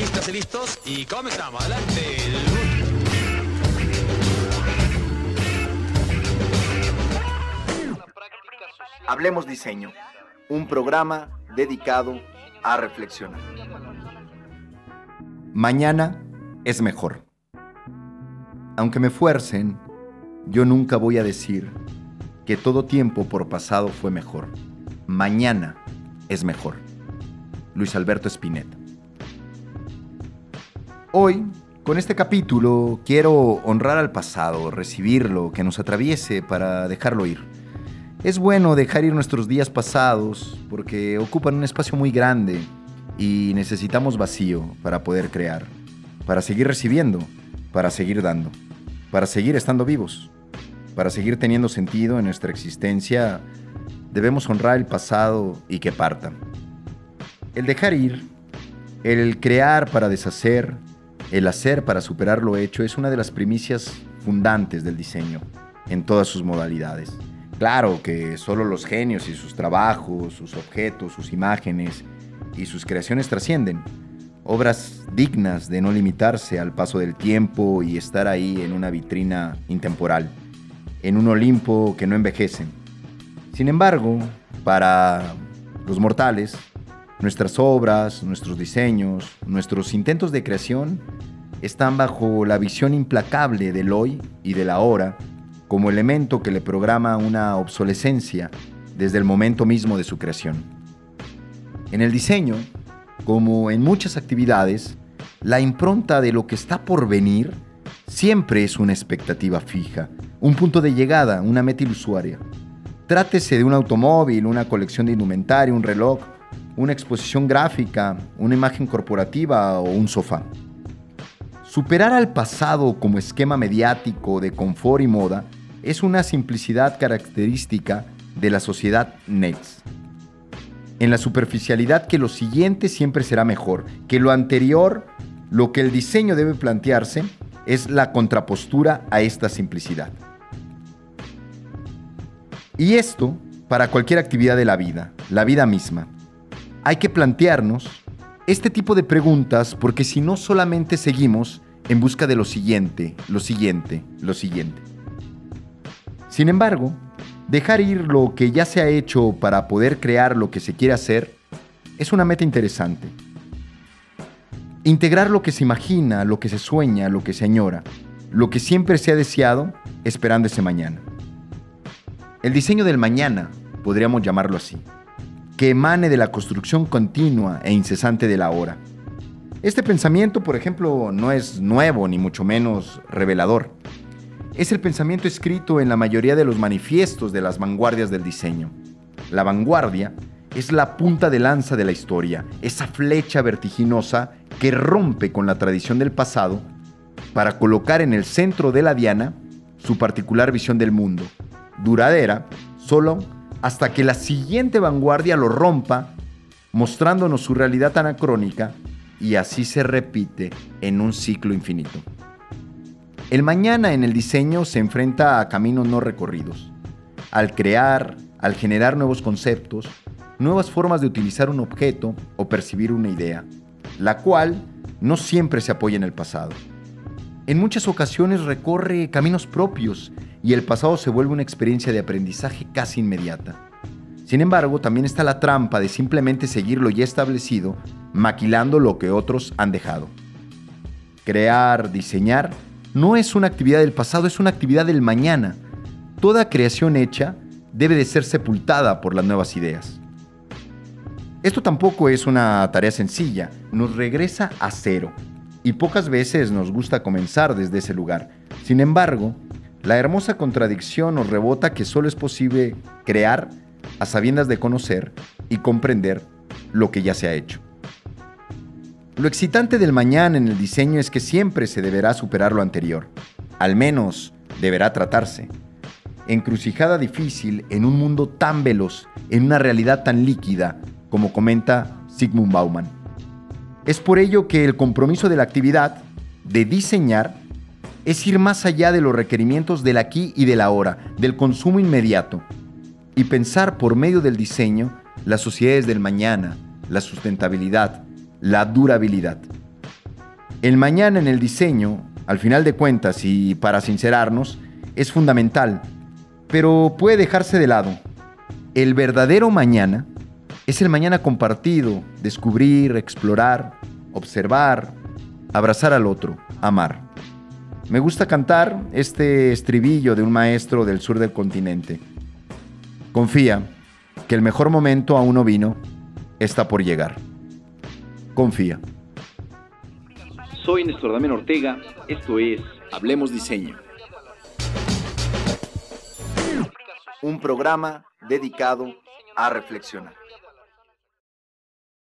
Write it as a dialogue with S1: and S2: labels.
S1: Listas y listos y comenzamos. Adelante.
S2: Hablemos Diseño, un programa dedicado a reflexionar. Mañana es mejor. Aunque me fuercen, yo nunca voy a decir que todo tiempo por pasado fue mejor. Mañana es mejor. Luis Alberto Spinetta. Hoy, con este capítulo, quiero honrar al pasado, recibirlo, que nos atraviese para dejarlo ir. Es bueno dejar ir nuestros días pasados porque ocupan un espacio muy grande y necesitamos vacío para poder crear, para seguir recibiendo, para seguir dando, para seguir estando vivos, para seguir teniendo sentido en nuestra existencia. Debemos honrar el pasado y que parta. El dejar ir, el crear para deshacer, el hacer para superar lo hecho es una de las primicias fundantes del diseño, en todas sus modalidades. Claro que solo los genios y sus trabajos, sus objetos, sus imágenes y sus creaciones trascienden. Obras dignas de no limitarse al paso del tiempo y estar ahí en una vitrina intemporal, en un Olimpo que no envejece. Sin embargo, para los mortales, Nuestras obras, nuestros diseños, nuestros intentos de creación están bajo la visión implacable del hoy y del ahora como elemento que le programa una obsolescencia desde el momento mismo de su creación. En el diseño, como en muchas actividades, la impronta de lo que está por venir siempre es una expectativa fija, un punto de llegada, una meta ilusoria. Trátese de un automóvil, una colección de indumentaria, un reloj, una exposición gráfica, una imagen corporativa o un sofá. Superar al pasado como esquema mediático de confort y moda es una simplicidad característica de la sociedad Next. En la superficialidad que lo siguiente siempre será mejor, que lo anterior, lo que el diseño debe plantearse es la contrapostura a esta simplicidad. Y esto para cualquier actividad de la vida, la vida misma hay que plantearnos este tipo de preguntas porque si no solamente seguimos en busca de lo siguiente, lo siguiente, lo siguiente. Sin embargo, dejar ir lo que ya se ha hecho para poder crear lo que se quiere hacer es una meta interesante. Integrar lo que se imagina, lo que se sueña, lo que se añora, lo que siempre se ha deseado, esperando ese mañana. El diseño del mañana, podríamos llamarlo así que emane de la construcción continua e incesante de la hora. Este pensamiento, por ejemplo, no es nuevo ni mucho menos revelador. Es el pensamiento escrito en la mayoría de los manifiestos de las vanguardias del diseño. La vanguardia es la punta de lanza de la historia, esa flecha vertiginosa que rompe con la tradición del pasado para colocar en el centro de la diana su particular visión del mundo, duradera solo hasta que la siguiente vanguardia lo rompa, mostrándonos su realidad anacrónica, y así se repite en un ciclo infinito. El mañana en el diseño se enfrenta a caminos no recorridos. Al crear, al generar nuevos conceptos, nuevas formas de utilizar un objeto o percibir una idea, la cual no siempre se apoya en el pasado. En muchas ocasiones recorre caminos propios y el pasado se vuelve una experiencia de aprendizaje casi inmediata. Sin embargo, también está la trampa de simplemente seguir lo ya establecido, maquilando lo que otros han dejado. Crear, diseñar, no es una actividad del pasado, es una actividad del mañana. Toda creación hecha debe de ser sepultada por las nuevas ideas. Esto tampoco es una tarea sencilla, nos regresa a cero, y pocas veces nos gusta comenzar desde ese lugar. Sin embargo, la hermosa contradicción nos rebota que solo es posible crear a sabiendas de conocer y comprender lo que ya se ha hecho. Lo excitante del mañana en el diseño es que siempre se deberá superar lo anterior, al menos deberá tratarse. Encrucijada difícil en un mundo tan veloz, en una realidad tan líquida, como comenta Sigmund Bauman. Es por ello que el compromiso de la actividad de diseñar es ir más allá de los requerimientos del aquí y del ahora, del consumo inmediato, y pensar por medio del diseño las sociedades del mañana, la sustentabilidad, la durabilidad. El mañana en el diseño, al final de cuentas y para sincerarnos, es fundamental, pero puede dejarse de lado. El verdadero mañana es el mañana compartido, descubrir, explorar, observar, abrazar al otro, amar. Me gusta cantar este estribillo de un maestro del sur del continente. Confía que el mejor momento aún no vino, está por llegar. Confía.
S3: Soy Néstor Damián Ortega, esto es Hablemos Diseño.
S2: Un programa dedicado a reflexionar.